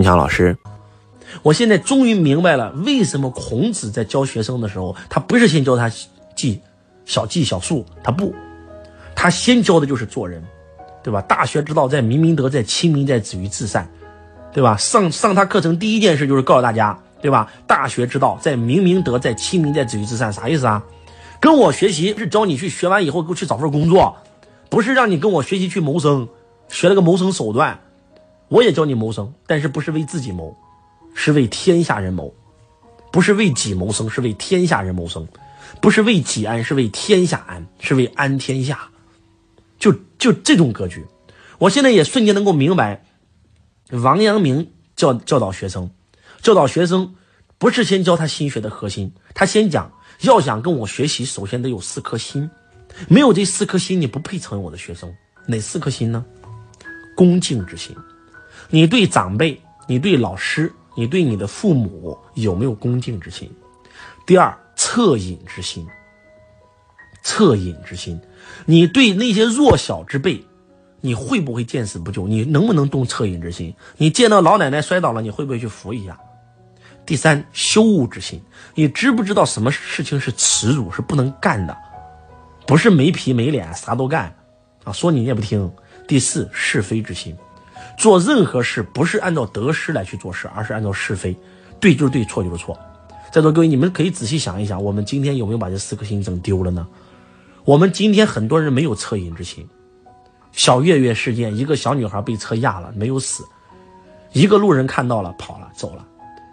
你好，老师，我现在终于明白了，为什么孔子在教学生的时候，他不是先教他记小记小数，他不，他先教的就是做人，对吧？大学之道，在明明德，在亲民，在止于至善，对吧？上上他课程第一件事就是告诉大家，对吧？大学之道，在明明德，在亲民，在止于至善，啥意思啊？跟我学习是教你去学完以后给我去找份工作，不是让你跟我学习去谋生，学了个谋生手段。我也教你谋生，但是不是为自己谋，是为天下人谋；不是为己谋生，是为天下人谋生；不是为己安，是为天下安，是为安天下。就就这种格局，我现在也瞬间能够明白，王阳明教教导学生，教导学生不是先教他心学的核心，他先讲要想跟我学习，首先得有四颗心，没有这四颗心，你不配成为我的学生。哪四颗心呢？恭敬之心。你对长辈，你对老师，你对你的父母有没有恭敬之心？第二，恻隐之心。恻隐之心，你对那些弱小之辈，你会不会见死不救？你能不能动恻隐之心？你见到老奶奶摔倒了，你会不会去扶一下？第三，羞恶之心，你知不知道什么事情是耻辱，是不能干的？不是没皮没脸啥都干啊！说你你也不听。第四，是非之心。做任何事不是按照得失来去做事，而是按照是非，对就是对，错就是错。在座各位，你们可以仔细想一想，我们今天有没有把这四颗心整丢了呢？我们今天很多人没有恻隐之心。小月月事件，一个小女孩被车压了，没有死，一个路人看到了跑了走了，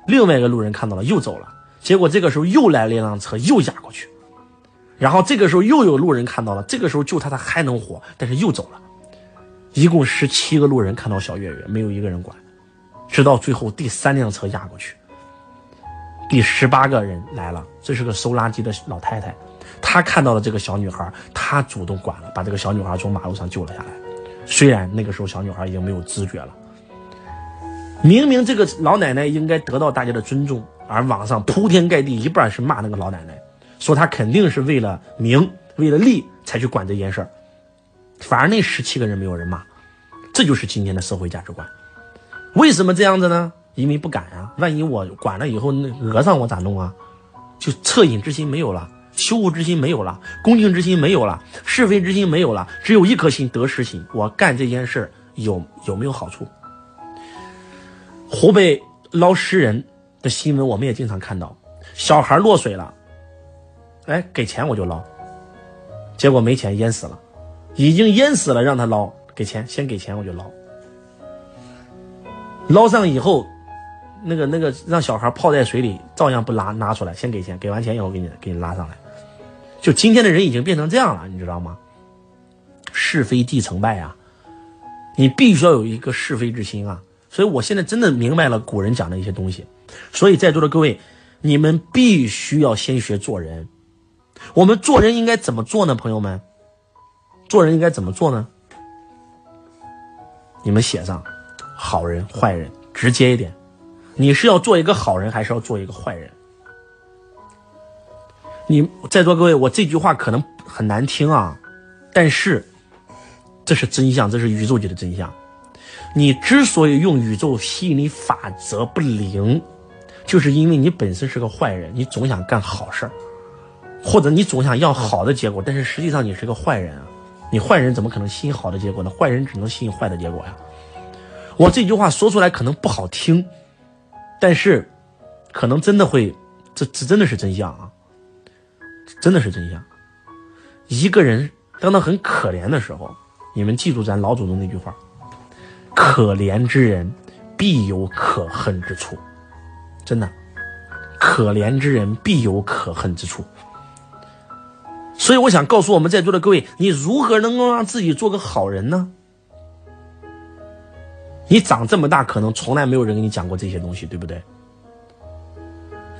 另外一个路人看到了又走了，结果这个时候又来了一辆车又压过去，然后这个时候又有路人看到了，这个时候救他他还能活，但是又走了。一共十七个路人看到小月月，没有一个人管，直到最后第三辆车压过去。第十八个人来了，这是个收垃圾的老太太，她看到了这个小女孩，她主动管了，把这个小女孩从马路上救了下来。虽然那个时候小女孩已经没有知觉了，明明这个老奶奶应该得到大家的尊重，而网上铺天盖地一半是骂那个老奶奶，说她肯定是为了名为了利才去管这件事儿。反而那十七个人没有人骂，这就是今天的社会价值观。为什么这样子呢？因为不敢啊！万一我管了以后，那讹上我咋弄啊？就恻隐之心没有了，羞恶之心没有了，恭敬之心没有了，是非之心没有了，只有一颗心得失心。我干这件事有有没有好处？湖北捞尸人的新闻我们也经常看到，小孩落水了，哎，给钱我就捞，结果没钱淹死了。已经淹死了，让他捞，给钱，先给钱我就捞。捞上以后，那个那个让小孩泡在水里，照样不拉拿出来，先给钱，给完钱以后给你给你拉上来。就今天的人已经变成这样了，你知道吗？是非即成败啊，你必须要有一个是非之心啊。所以我现在真的明白了古人讲的一些东西。所以在座的各位，你们必须要先学做人。我们做人应该怎么做呢，朋友们？做人应该怎么做呢？你们写上，好人坏人，直接一点。你是要做一个好人，还是要做一个坏人？你在座各位，我这句话可能很难听啊，但是这是真相，这是宇宙级的真相。你之所以用宇宙吸引力法则不灵，就是因为你本身是个坏人，你总想干好事儿，或者你总想要好的结果，但是实际上你是个坏人啊。你坏人怎么可能吸引好的结果呢？坏人只能吸引坏的结果呀！我这句话说出来可能不好听，但是可能真的会，这这真的是真相啊！真的是真相。一个人当他很可怜的时候，你们记住咱老祖宗那句话：可怜之人必有可恨之处。真的，可怜之人必有可恨之处。所以我想告诉我们在座的各位，你如何能够让自己做个好人呢？你长这么大，可能从来没有人跟你讲过这些东西，对不对？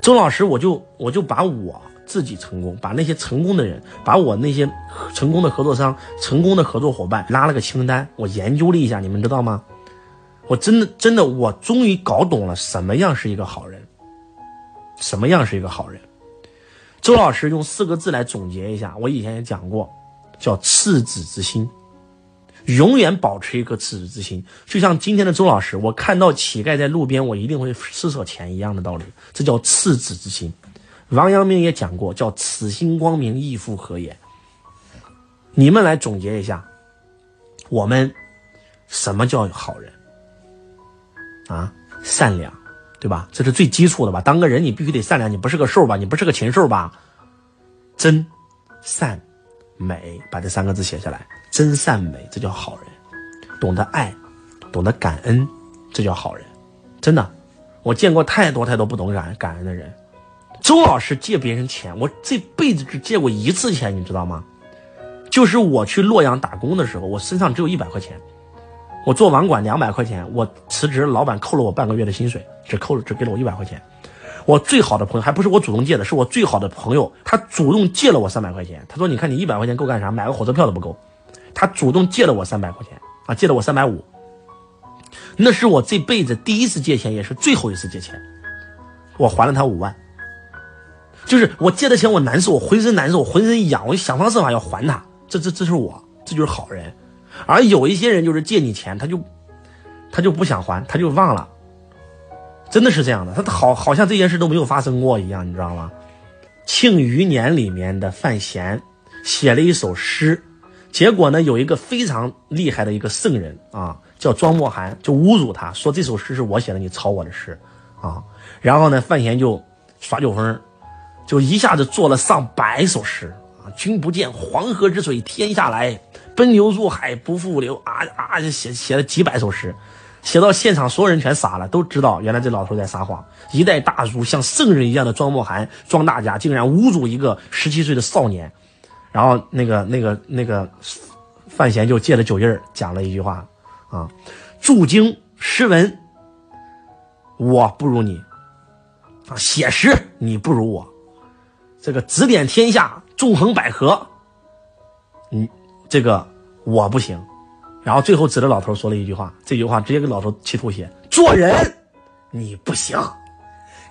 周老师，我就我就把我自己成功，把那些成功的人，把我那些成功的合作商、成功的合作伙伴拉了个清单，我研究了一下，你们知道吗？我真的真的，我终于搞懂了什么样是一个好人，什么样是一个好人。周老师用四个字来总结一下，我以前也讲过，叫赤子之心。永远保持一颗赤子之心。就像今天的周老师，我看到乞丐在路边，我一定会施舍钱一样的道理，这叫赤子之心。王阳明也讲过，叫此心光明，亦复何也？你们来总结一下，我们什么叫好人啊？善良，对吧？这是最基础的吧？当个人你必须得善良，你不是个兽吧？你不是个禽兽吧？真、善、美，把这三个字写下来。真善美，这叫好人；懂得爱，懂得感恩，这叫好人。真的，我见过太多太多不懂感感恩的人。周老师借别人钱，我这辈子只借过一次钱，你知道吗？就是我去洛阳打工的时候，我身上只有一百块钱，我做网管两百块钱，我辞职，老板扣了我半个月的薪水，只扣了只给了我一百块钱。我最好的朋友还不是我主动借的，是我最好的朋友，他主动借了我三百块钱。他说：“你看你一百块钱够干啥？买个火车票都不够。”他主动借了我三百块钱啊，借了我三百五。那是我这辈子第一次借钱，也是最后一次借钱。我还了他五万。就是我借的钱，我难受，我浑身难受，我浑身痒，我想方设法要还他。这这这是我，这就是好人。而有一些人就是借你钱，他就他就不想还，他就忘了。真的是这样的，他好好像这件事都没有发生过一样，你知道吗？《庆余年》里面的范闲写了一首诗。结果呢，有一个非常厉害的一个圣人啊，叫庄墨涵，就侮辱他说这首诗是我写的，你抄我的诗，啊，然后呢，范闲就耍酒疯，就一下子做了上百首诗啊，君不见黄河之水天下来，奔流入海不复流啊啊，就写写了几百首诗，写到现场所有人全傻了，都知道原来这老头在撒谎。一代大儒像圣人一样的庄墨涵，庄大家竟然侮辱一个十七岁的少年。然后那个那个那个范闲就借着酒劲儿讲了一句话，啊，注经诗文，我不如你，啊，写诗你不如我，这个指点天下纵横捭阖，你这个我不行。然后最后指着老头说了一句话，这句话直接给老头气吐血，做人你不行，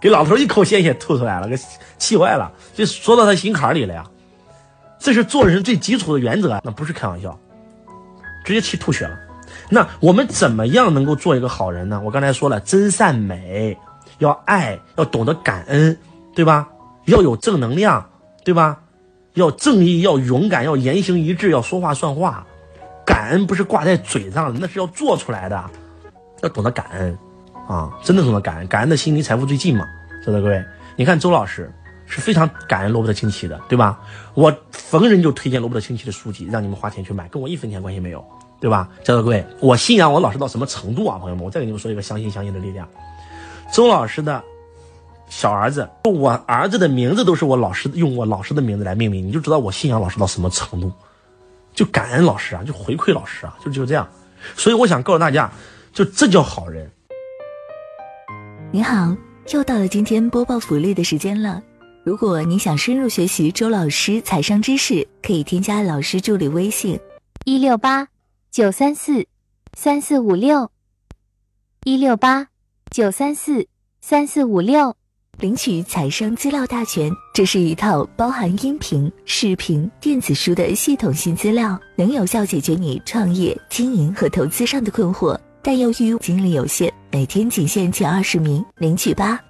给老头一口鲜血吐出来了，给气坏了，就说到他心坎里了呀。这是做人最基础的原则，那不是开玩笑，直接气吐血了。那我们怎么样能够做一个好人呢？我刚才说了，真善美，要爱，要懂得感恩，对吧？要有正能量，对吧？要正义，要勇敢，要言行一致，要说话算话。感恩不是挂在嘴上，那是要做出来的。要懂得感恩，啊，真的懂得感恩，感恩的心离财富最近嘛。在座各位，你看周老师。是非常感恩罗伯特清崎的，对吧？我逢人就推荐罗伯特清崎的书籍，让你们花钱去买，跟我一分钱关系没有，对吧？在座各位，我信仰我老师到什么程度啊，朋友们？我再给你们说一个相信相信的力量。周老师的小儿子，我儿子的名字都是我老师用我老师的名字来命名，你就知道我信仰老师到什么程度，就感恩老师啊，就回馈老师啊，就就这样。所以我想告诉大家，就这叫好人。你好，又到了今天播报福利的时间了。如果你想深入学习周老师财商知识，可以添加老师助理微信：一六八九三四三四五六一六八九三四三四五六，领取财商资料大全。这是一套包含音频、视频、电子书的系统性资料，能有效解决你创业、经营和投资上的困惑。但由于精力有限，每天仅限前二十名，领取吧。